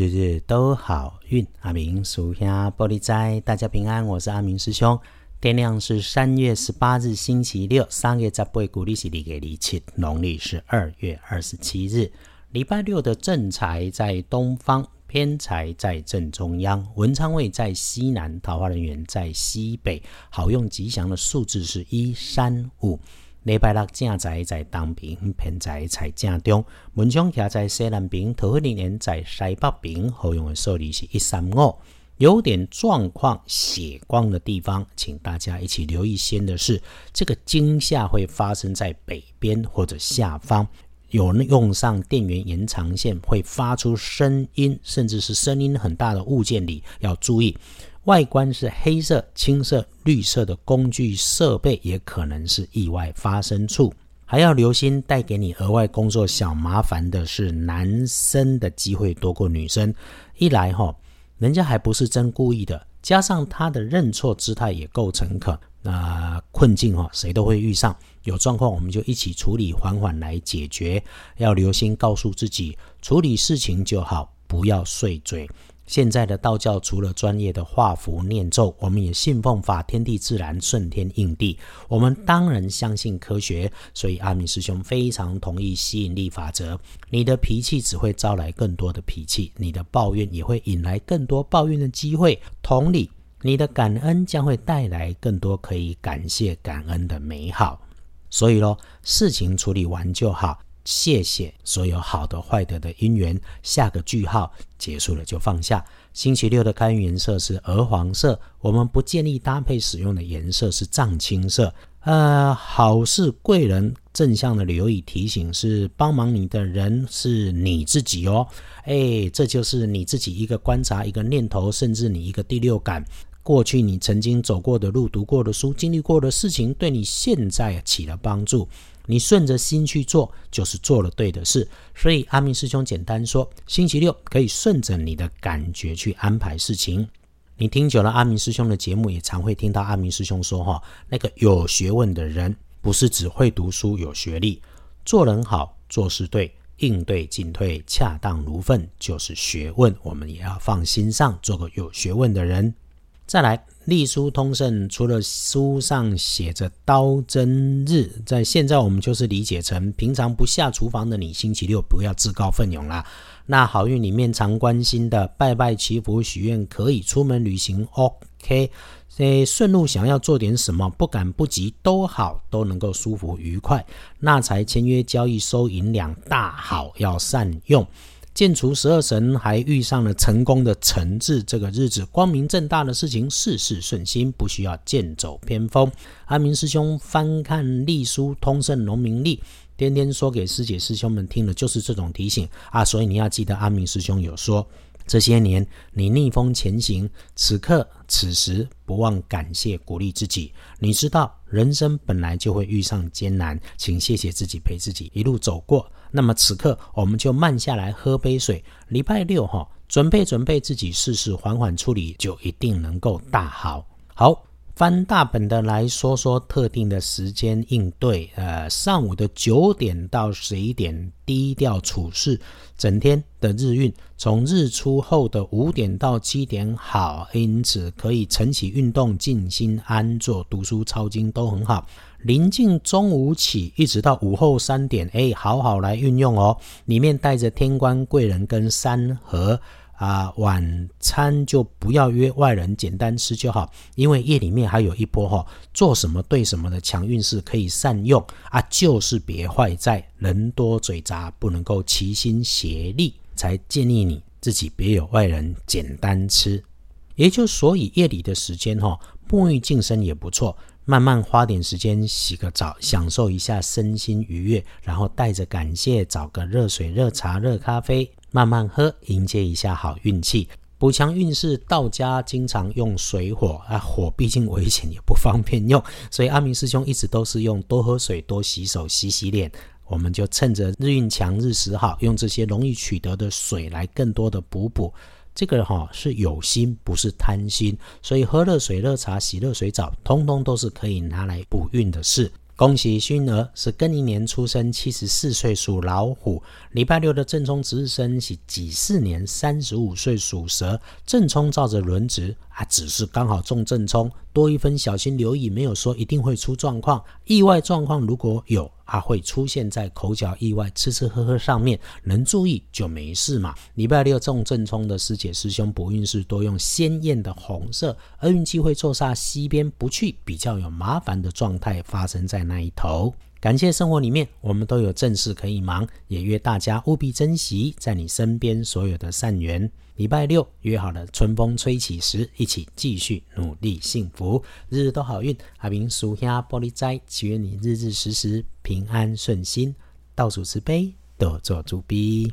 日日都好运。阿明属下玻璃斋，大家平安，我是阿明师兄。天亮是三月十八日，星期六。三月十八，古历是立给立七，农历是二月二十七日。礼拜六的正财在东方，偏财在正中央，文昌位在西南，桃花人员在西北。好用吉祥的数字是一三五。礼拜六正在在东边，偏在在正中，文昌徛在西南边，桃花人缘在西北边。好用的数字是一三五。有点状况血光的地方，请大家一起留意。先的是，这个惊吓会发生在北边或者下方，有用上电源延长线会发出声音，甚至是声音很大的物件里要注意。外观是黑色、青色、绿色的工具设备，也可能是意外发生处。还要留心带给你额外工作小麻烦的是，男生的机会多过女生。一来哈，人家还不是真故意的，加上他的认错姿态也够诚恳。那困境哈，谁都会遇上。有状况我们就一起处理，缓缓来解决。要留心告诉自己，处理事情就好，不要碎嘴。现在的道教除了专业的画符念咒，我们也信奉法天地自然顺天应地。我们当然相信科学，所以阿米师兄非常同意吸引力法则。你的脾气只会招来更多的脾气，你的抱怨也会引来更多抱怨的机会。同理，你的感恩将会带来更多可以感谢感恩的美好。所以咯，事情处理完就好。谢谢所有好的、坏的的因缘，下个句号结束了就放下。星期六的开运颜色是鹅黄色，我们不建议搭配使用的颜色是藏青色。呃，好事贵人正向的留意提醒是帮忙你的人是你自己哦。哎，这就是你自己一个观察、一个念头，甚至你一个第六感。过去你曾经走过的路、读过的书、经历过的事情，对你现在起了帮助。你顺着心去做，就是做了对的事。所以阿明师兄简单说，星期六可以顺着你的感觉去安排事情。你听久了阿明师兄的节目，也常会听到阿明师兄说：“哈，那个有学问的人，不是只会读书、有学历，做人好、做事对、应对进退恰当如粪，就是学问。我们也要放心上，做个有学问的人。”再来，隶书通胜，除了书上写着刀针日，在现在我们就是理解成平常不下厨房的你，星期六不要自告奋勇啦。那好运里面常关心的拜拜祈福许愿，可以出门旅行，OK。诶，顺路想要做点什么，不赶不急都好，都能够舒服愉快。那才签约交易收银两大好，要善用。建除十二神，还遇上了成功的成字这个日子，光明正大的事情，事事顺心，不需要剑走偏锋。阿明师兄翻看隶书通胜农民历，天天说给师姐师兄们听的，就是这种提醒啊。所以你要记得，阿明师兄有说。这些年，你逆风前行，此刻此时不忘感谢鼓励自己。你知道，人生本来就会遇上艰难，请谢谢自己陪自己一路走过。那么此刻，我们就慢下来喝杯水。礼拜六哈，准备准备自己，事事缓缓处理，就一定能够大好。好。翻大本的来说说特定的时间应对，呃，上午的九点到十一点低调处事，整天的日运从日出后的五点到七点好，因此可以晨起运动、静心安坐、读书抄经都很好。临近中午起一直到午后三点，哎，好好来运用哦，里面带着天官贵人跟山河。啊，晚餐就不要约外人，简单吃就好。因为夜里面还有一波哈，做什么对什么的强运势可以善用啊，就是别坏在人多嘴杂，不能够齐心协力，才建议你自己别有外人，简单吃。也就所以夜里的时间哈，沐浴净身也不错，慢慢花点时间洗个澡，享受一下身心愉悦，然后带着感谢找个热水、热茶、热咖啡。慢慢喝，迎接一下好运气，补强运势。道家经常用水火啊，火毕竟危险，也不方便用，所以阿明师兄一直都是用多喝水、多洗手、洗洗脸。我们就趁着日运强、日时好，用这些容易取得的水来更多的补补。这个哈是有心，不是贪心，所以喝热水、热茶、洗热水澡，通通都是可以拿来补运的事。恭喜勋儿是庚寅年出生，七十四岁属老虎。礼拜六的正冲值日生是己巳年，三十五岁属蛇。正冲照着轮值啊，只是刚好中正冲，多一分小心留意，没有说一定会出状况。意外状况如果有。它会出现在口角意外、吃吃喝喝上面，能注意就没事嘛。礼拜六中正冲的师姐师兄不运势多用鲜艳的红色，而运气会坐煞西边不去，比较有麻烦的状态发生在那一头。感谢生活里面，我们都有正事可以忙，也约大家务必珍惜在你身边所有的善缘。礼拜六约好了，春风吹起时，一起继续努力幸福，日日都好运。阿明属下玻璃斋，祈愿你日日时时平安顺心，倒数慈悲，多做主逼。